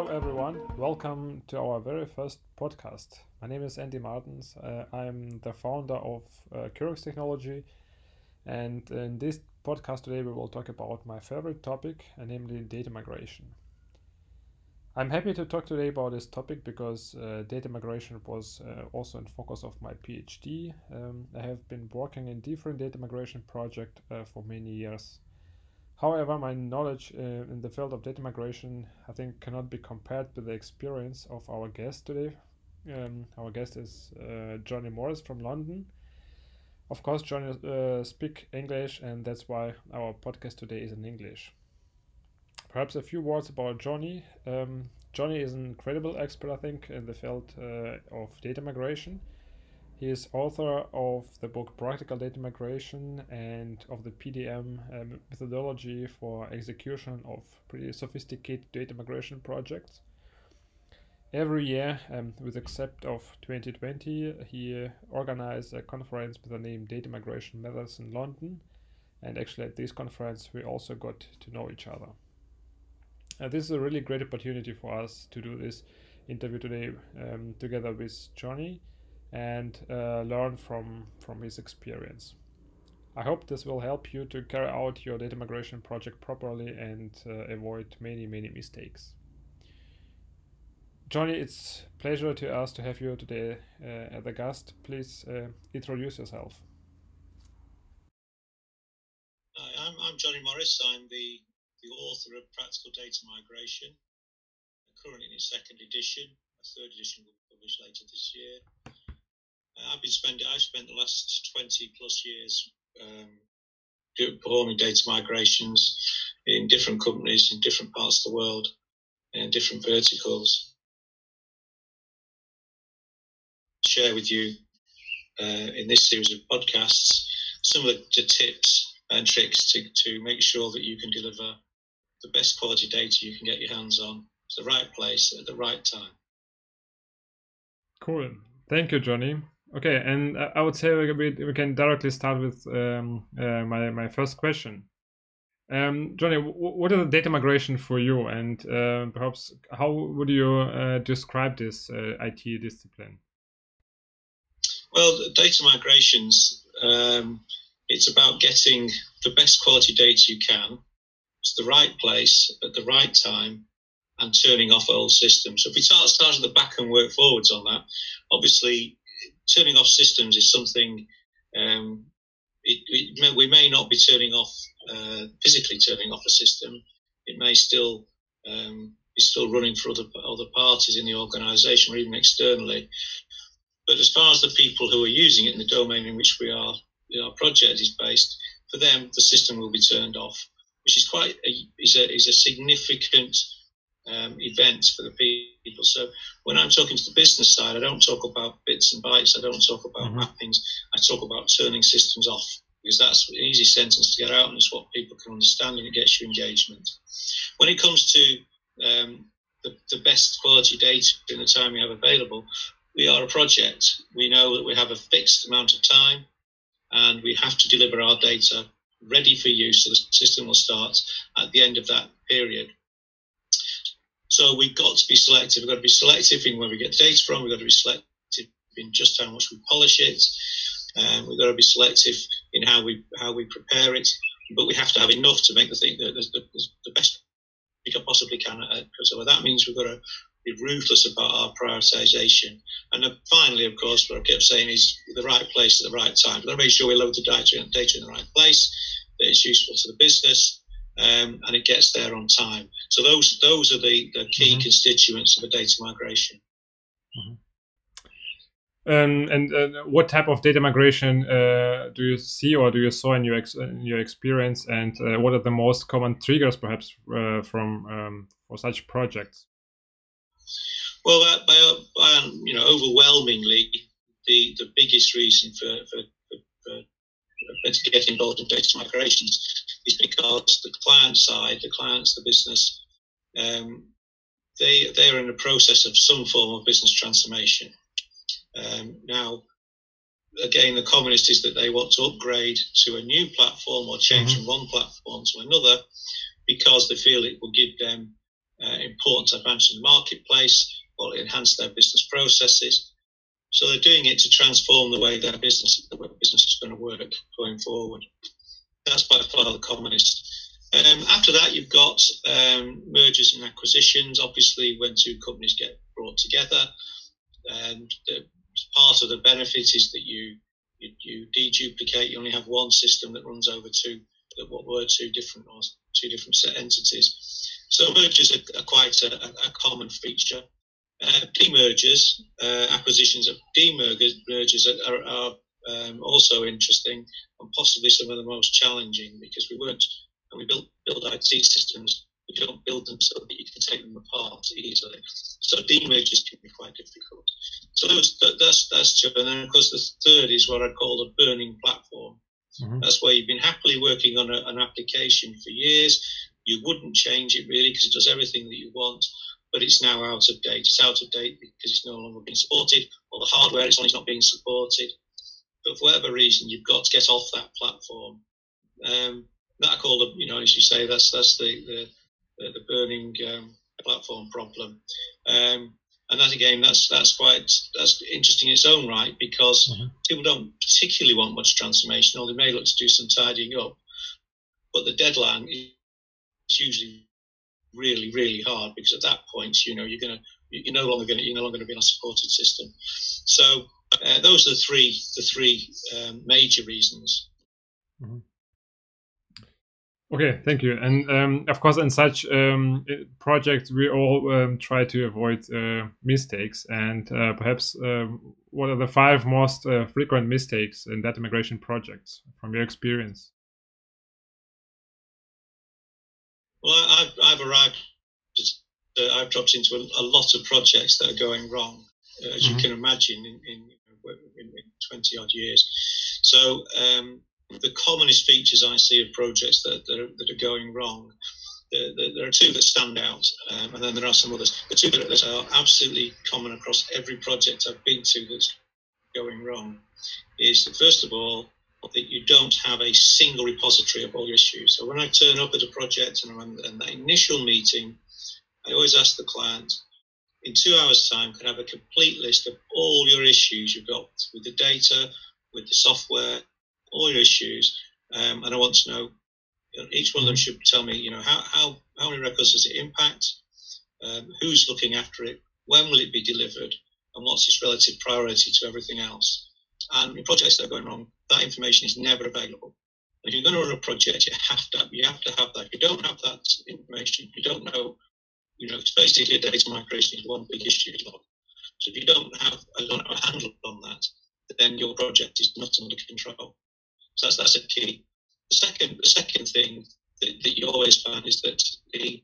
Hello, everyone. Welcome to our very first podcast. My name is Andy Martens. Uh, I'm the founder of uh, Curex Technology. And in this podcast today, we will talk about my favorite topic, uh, namely data migration. I'm happy to talk today about this topic because uh, data migration was uh, also in focus of my PhD. Um, I have been working in different data migration projects uh, for many years. However, my knowledge uh, in the field of data migration, I think, cannot be compared with the experience of our guest today. Um, our guest is uh, Johnny Morris from London. Of course, Johnny uh, English, and that's why our podcast today is in English. Perhaps a few words about Johnny. Um, Johnny is an incredible expert, I think, in the field uh, of data migration. He is author of the book Practical Data Migration and of the PDM um, methodology for execution of pretty sophisticated data migration projects. Every year, um, with except of 2020, he organized a conference with the name Data Migration Matters in London. And actually, at this conference, we also got to know each other. Uh, this is a really great opportunity for us to do this interview today um, together with Johnny and uh, learn from, from his experience. I hope this will help you to carry out your data migration project properly and uh, avoid many, many mistakes. Johnny, it's pleasure to us to have you today uh, as a guest. Please uh, introduce yourself. Hi, I'm, I'm Johnny Morris. I'm the, the author of Practical Data Migration, currently in its second edition. A third edition will be published later this year. I've been spending I've spent the last twenty plus years um, performing data migrations in different companies in different parts of the world and different verticals. Share with you uh, in this series of podcasts some of the tips and tricks to, to make sure that you can deliver the best quality data you can get your hands on to the right place at the right time. Cool. Thank you, Johnny. Okay, and I would say we, can directly start with um, uh, my, my first question. Um, Johnny, what is the data migration for you, and uh, perhaps how would you uh, describe this uh, IT discipline? Well, data migrations, um, it's about getting the best quality data you can to the right place at the right time and turning off old systems. So if we start, start at the back and work forwards on that, obviously turning off systems is something um, it, it we may not be turning off uh, physically turning off a system. It may still um, be still running for other other parties in the organisation or even externally. But as far as the people who are using it in the domain in which we are, our project is based, for them the system will be turned off, which is quite a, is a is a significant um, events for the people. So when I'm talking to the business side, I don't talk about bits and bytes. I don't talk about mm-hmm. mappings. I talk about turning systems off because that's an easy sentence to get out and it's what people can understand and it gets you engagement. When it comes to um, the, the best quality data in the time we have available, we are a project. We know that we have a fixed amount of time and we have to deliver our data ready for use so the system will start at the end of that period. So we've got to be selective. We've got to be selective in where we get the data from. We've got to be selective in just how much we polish it. Um, we've got to be selective in how we how we prepare it. But we have to have enough to make the thing the, the, the best we can possibly can. So that means we've got to be ruthless about our prioritization. And then finally, of course, what I kept saying is the right place at the right time. We've got to make sure we load the data, data in the right place, that it's useful to the business, um, and it gets there on time. So those those are the, the key mm-hmm. constituents of a data migration. Mm-hmm. Um, and uh, what type of data migration uh, do you see or do you saw in your ex- in your experience, and uh, what are the most common triggers, perhaps, uh, from um, for such projects? Well, by, by, you know, overwhelmingly, the, the biggest reason for, for, for, for to get involved in data migrations is because the client side, the clients, the business, um, they they are in the process of some form of business transformation. Um, now, again, the commonest is that they want to upgrade to a new platform or change mm-hmm. from one platform to another because they feel it will give them uh, important advance in the marketplace or enhance their business processes. So they're doing it to transform the way their business, the way business is going to work going forward. That's by far the commonest. Um, after that, you've got um, mergers and acquisitions. Obviously, when two companies get brought together, um, the, part of the benefit is that you you, you deduplicate. You only have one system that runs over two that what were two different or two different set entities. So mergers are, are quite a, a, common feature. Uh, demergers, uh, acquisitions of demergers are, are, are um, also interesting and possibly some of the most challenging because we weren't, and we built build IT systems, we don't build them so that you can take them apart easily. So demergers can be quite difficult. So those, that, that's that's two. And then of course the third is what I call a burning platform. Mm-hmm. That's where you've been happily working on a, an application for years. You wouldn't change it really because it does everything that you want, but it's now out of date. It's out of date because it's no longer being supported, or the hardware is not being supported. But for whatever reason, you've got to get off that platform. Um, that I call the, you know, as you say, that's that's the the, the burning um, platform problem. Um, and that again, that's that's quite that's interesting in its own right because mm-hmm. people don't particularly want much transformation, or they may look to do some tidying up, but the deadline is usually really really hard because at that point, you know, you're gonna you're no longer gonna you're no longer gonna be on a supported system. So uh, those are the three the three um, major reasons. Mm-hmm. Okay, thank you. And um, of course, in such um, projects, we all um, try to avoid uh, mistakes. And uh, perhaps, um, what are the five most uh, frequent mistakes in data migration projects from your experience? Well, I've, I've arrived, uh, I've dropped into a, a, lot of projects that are going wrong, as mm-hmm. you can imagine, in, in, in, in 20 odd years. So, um, the commonest features I see of projects that, that, are, that are going wrong, there, there, are two that stand out, um, and then there are some others. The two that, that are absolutely common across every project I've been to that's going wrong is first of all that you don't have a single repository of all your issues. So when I turn up at a project and I'm in that initial meeting, I always ask the client, in two hours' time, can have a complete list of all your issues you've got with the data, with the software, all your issues, um, and I want to know. You know, each one of them should tell me, you know, how how how many records does it impact? Um, who's looking after it? When will it be delivered? And what's its relative priority to everything else? And in projects that are going wrong, that information is never available. If you're going to run a project, you have to you have to have that. If you don't have that information, you don't know. You know, it's basically, data migration is one big issue. So if you don't have, I a handle on that, then your project is not under control. So that's, that's a key. The second, the second thing that, that you always find is that the,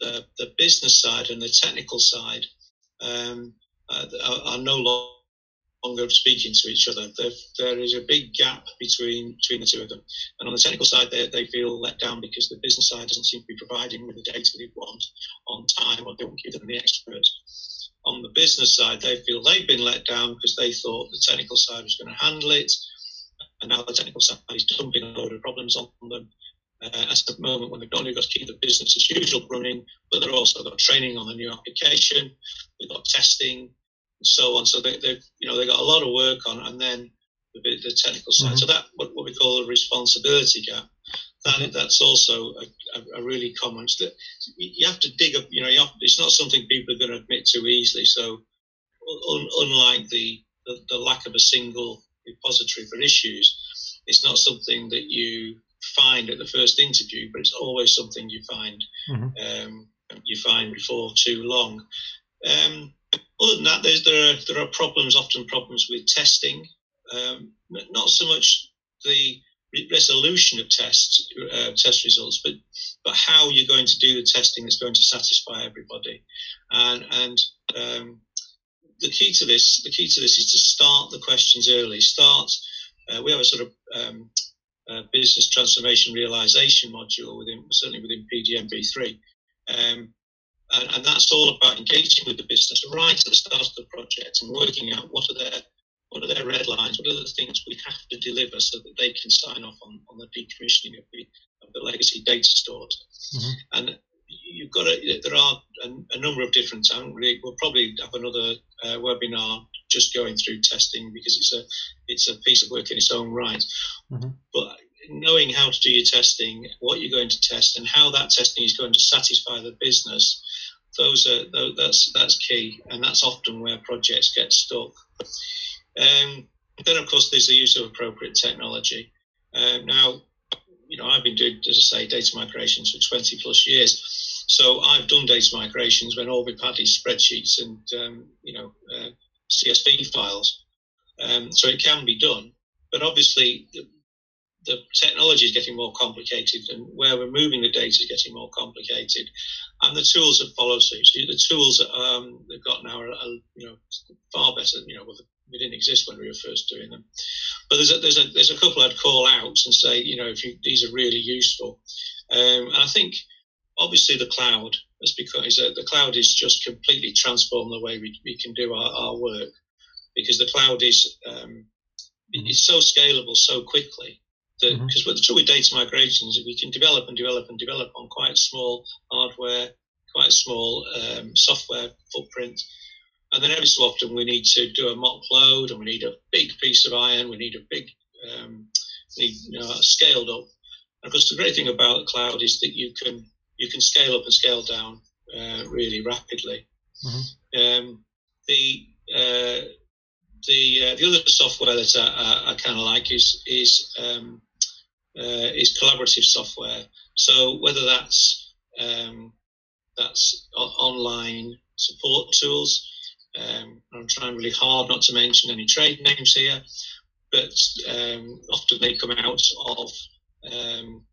the, the business side and the technical side um, uh, are, are, no longer speaking to each other. There, there is a big gap between between the two of them. And on the technical side, they, they feel let down because the business side doesn't seem to be providing with the data they want on time or don't give them the experts. On the business side, they feel they've been let down because they thought the technical side was going to handle it and now the technical side is dumping a load of problems on them. Uh, at the moment when they've only got to keep the business as usual running, but they've also got training on the new application, they've got testing, and so on. So they, have you know, they got a lot of work on, and then the, the technical side. Mm-hmm. So that what, what we call a responsibility gap. That, mm-hmm. that's also a, a, really common. That you have to dig up. You know, you have, it's not something people are going to admit too easily. So, un, unlike the, the, the lack of a single repository for issues. It's not something that you find at the first interview, but it's always something you find mm-hmm. um, you find before too long. Um, other than that, there are there are problems, often problems with testing. Um, not so much the resolution of tests, uh, test results, but but how you're going to do the testing that's going to satisfy everybody, and and um, the key to this, the key to this is to start the questions early. Start. Uh, we have a sort of um, uh, business transformation realization module within, certainly within PDM-V3, um, and, and, that's all about engaging with the business right at the start of the project and working out what are their what are their red lines, what are the things we have to deliver so that they can sign off on, on the decommissioning of the, of the legacy data stores. Mm-hmm. And you've got a, there are a, a number of different. really, We'll probably have another uh, webinar just going through testing because it's a it's a piece of work in its own right. Mm-hmm. But knowing how to do your testing, what you're going to test, and how that testing is going to satisfy the business, those are that's that's key, and that's often where projects get stuck. Um, then, of course, there's the use of appropriate technology. Uh, now, you know, I've been doing, as I say, data migrations for 20 plus years. So I've done data migrations when all we've had is spreadsheets and, um, you know, uh, CSV files. Um, so it can be done. But obviously, the, technology is getting more complicated and where we're moving the data is getting more complicated. And the tools have followed suit. The tools that um, they've got now are, are, you know, far better, you know, they didn't exist when we were first doing them. But there's a, there's a, there's a couple I'd call out and say, you know, if you, these are really useful. Um, and I think obviously the cloud has become, is a, the cloud is just completely transformed the way we, we can do our, our work because the cloud is, um, mm-hmm. it's so scalable so quickly because mm-hmm. the trouble with data migrations is we can develop and develop and develop on quite small hardware, quite small um, software footprint. And then every so often we need to do a mock load and we need a big piece of iron, we need a big, um, need, you know, scaled up. And of course, the great thing about the cloud is that you can you can scale up and scale down uh, really rapidly. Mm-hmm. Um, the uh, the uh, the other software that I, I, I kind of like is is um, is collaborative software. So whether that's um, that's online support tools, um, I'm trying really hard not to mention any trade names here, but um, often they come out of um,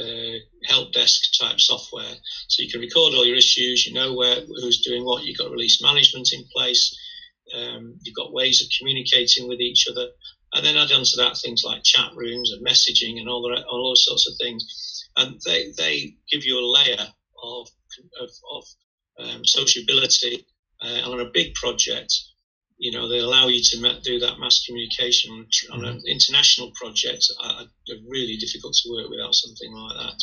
uh, help desk type software. So you can record all your issues, you know where who's doing what, you've got release management in place, um, you've got ways of communicating with each other, and then add on to that things like chat rooms and messaging and all, the, all those sorts of things. And they, they give you a layer of, of, of um, sociability uh, on a big project. You know, they allow you to do that mass communication on, on an mm-hmm. international project. Uh, really difficult to work without something like that.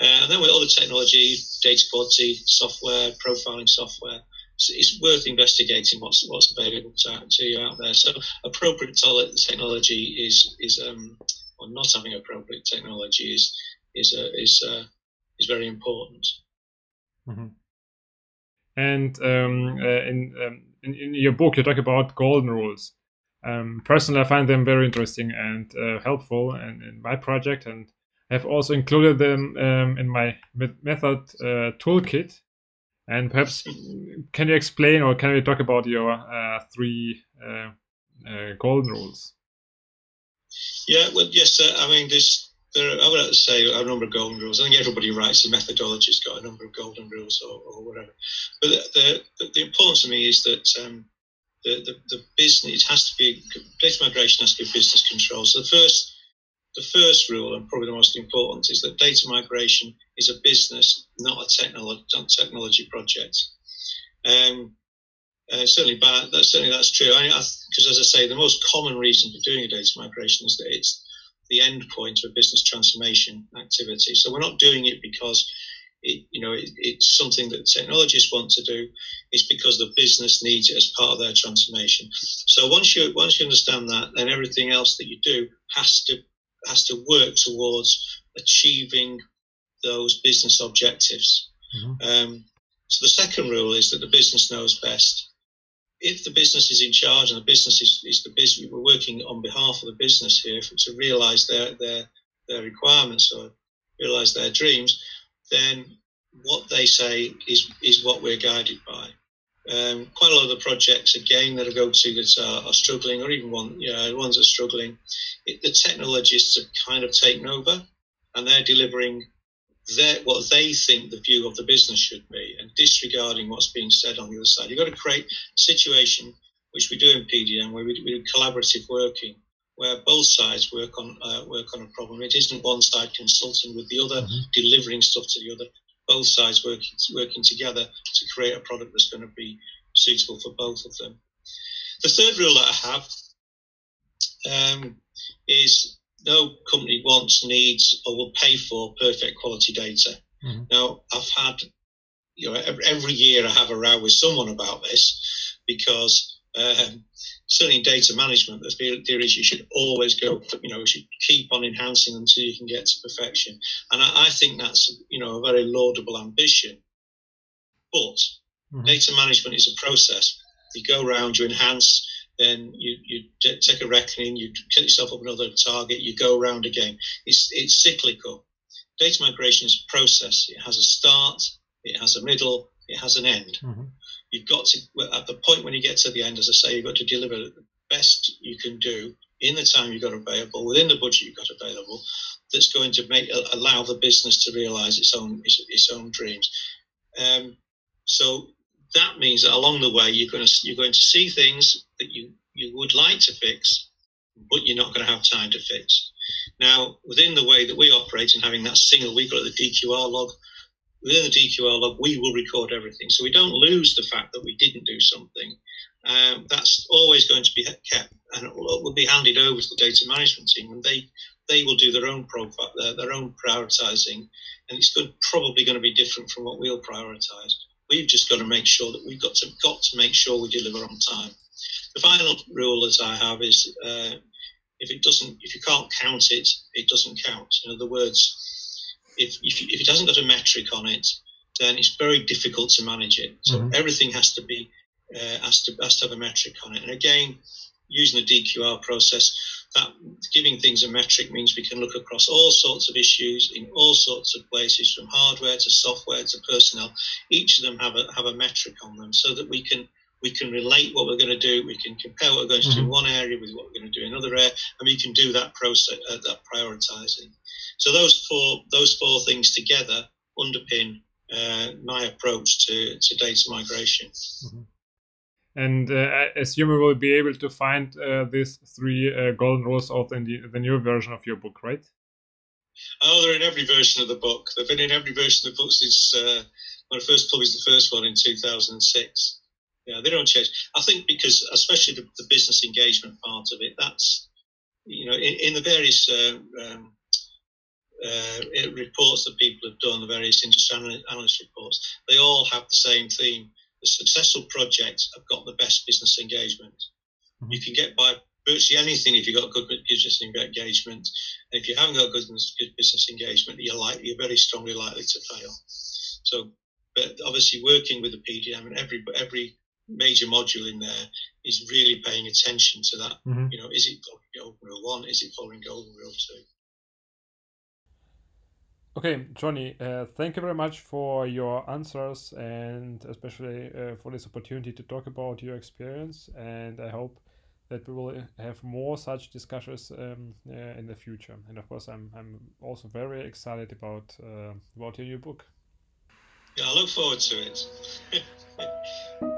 Uh, and then with other technology, data quality software, profiling software, it's worth investigating what's what's available to, to you out there. So appropriate technology is is um, or not having appropriate technology is is uh, is uh, is very important. Mm-hmm. And um, uh, in, um, in, in your book, you talk about golden rules. Um, personally, I find them very interesting and uh, helpful in, in my project, and I have also included them um, in my method uh, toolkit and perhaps can you explain or can we talk about your uh, three uh, uh, golden rules? Yeah, well, yes. I mean, there's there. Are, I would say a number of golden rules. I think everybody writes a methodology's got a number of golden rules or, or whatever. But the, the, the importance to me is that um, the, the the business has to be data migration has to be business control. So the first the first rule, and probably the most important, is that data migration is a business, not a technology, technology project. Um, uh, certainly, but that, certainly that's true. Because, as I say, the most common reason for doing a data migration is that it's the end point of a business transformation activity. So we're not doing it because it, you know, it, it's something that technologists want to do. It's because the business needs it as part of their transformation. So once you once you understand that, then everything else that you do has to has to work towards achieving those business objectives. Mm-hmm. Um, so the second rule is that the business knows best. If the business is in charge and the business is, is the business, we're working on behalf of the business here for, to realise their, their their requirements or realise their dreams, then what they say is is what we're guided by. Um, quite a lot of the projects, again, that I go to that are, are struggling, or even one, you know, ones that are struggling, it, the technologists have kind of taken over, and they're delivering their, what they think the view of the business should be, and disregarding what's being said on the other side. You've got to create a situation, which we do in PDM, where we, we do collaborative working, where both sides work on uh, work on a problem. It isn't one side consulting with the other, mm-hmm. delivering stuff to the other both sides working working together to create a product that's going to be suitable for both of them. The third rule that I have um, is no company wants, needs, or will pay for perfect quality data. Mm-hmm. Now, I've had, you know, every year I have a row with someone about this because um, certainly in data management, the theory is you should always go, you know, you should keep on enhancing until you can get to perfection. And I, I think that's, you know, a very laudable ambition. But mm-hmm. data management is a process. You go around, you enhance, then you, you take a reckoning, you get yourself up another target, you go around again. It's, it's cyclical. Data migration is a process. It has a start, it has a middle, it has an end. Mm-hmm. You've got to, at the point when you get to the end, as I say, you've got to deliver the best you can do in the time you've got available, within the budget you've got available, that's going to make allow the business to realise its own its, its own dreams. Um, so that means that along the way you're going to you're going to see things that you you would like to fix, but you're not going to have time to fix. Now, within the way that we operate and having that single, we call it the DQR log. Within the DQR log, we will record everything, so we don't lose the fact that we didn't do something. Um, that's always going to be kept, and it will, will be handed over to the data management team, and they they will do their own profile, their, their own prioritizing, and it's good, probably going to be different from what we'll prioritize. We've just got to make sure that we've got to got to make sure we deliver on time. The final rule that I have is uh, if it doesn't, if you can't count it, it doesn't count. In other words, if if, if it hasn't got a metric on it, then it's very difficult to manage it. So mm-hmm. everything has to be uh, has to has to have a metric on it. And again, using the DQR process, that giving things a metric means we can look across all sorts of issues in all sorts of places, from hardware to software to personnel. Each of them have a have a metric on them, so that we can we can relate what we're going to do. We can compare what we're going to mm-hmm. do in one area with what we're going to do in another area, and we can do that process, uh, that prioritizing. So those four those four things together underpin uh, my approach to, to data migration. Mm-hmm. And uh, I assume we will be able to find uh, these three uh, golden rules of in the, the new version of your book, right? Oh, they're in every version of the book. They've been in every version of the book since uh, when I first published the first one in 2006. Yeah, they don't change. I think because, especially the, the business engagement part of it, that's, you know, in, in the various uh, um, uh, reports that people have done, the various industry analyst reports, they all have the same theme the successful projects have got the best business engagement. Mm-hmm. You can get by virtually anything if you've got good business engagement. And if you haven't got good, good business engagement, you're likely, you're very strongly likely to fail. So, but obviously working with the PDM and every every major module in there is really paying attention to that. Mm-hmm. You know, is it following Golden Rule One? Is it following Golden Rule Two? Okay, Johnny, uh, thank you very much for your answers and especially uh, for this opportunity to talk about your experience. And I hope that we will have more such discussions um, uh, in the future. And of course, I'm, I'm also very excited about uh, about your new book. Yeah, I look forward to it.